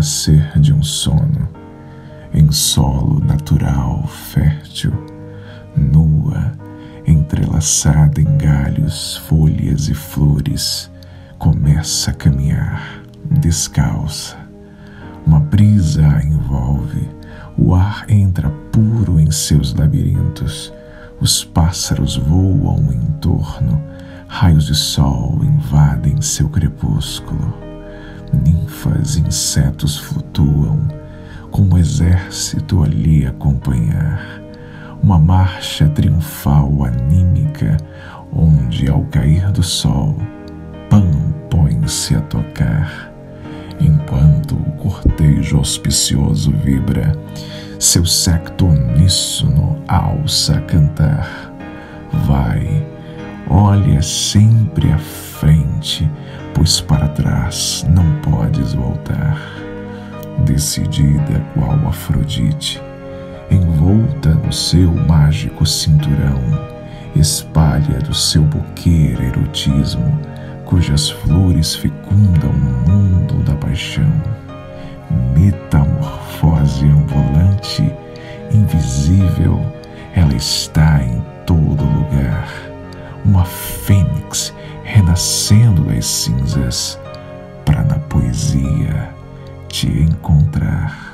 nascer de um sono, em solo natural, fértil, nua, entrelaçada em galhos, folhas e flores, começa a caminhar, descalça. Uma brisa a envolve, o ar entra puro em seus labirintos, os pássaros voam em torno, raios de sol invadem seu crepúsculo. E insetos flutuam, com um exército ali a acompanhar. Uma marcha triunfal anímica, onde ao cair do sol, Pan põe-se a tocar. Enquanto o cortejo auspicioso vibra, seu secto uníssono alça a cantar. Vai, olha sempre à frente, pois para trás não podes voltar. Decidida qual Afrodite, envolta no seu mágico cinturão, espalha do seu buquê erotismo, cujas flores fecundam o mundo da paixão. Metamorfose ambulante, invisível, renascendo das cinzas, para na poesia te encontrar.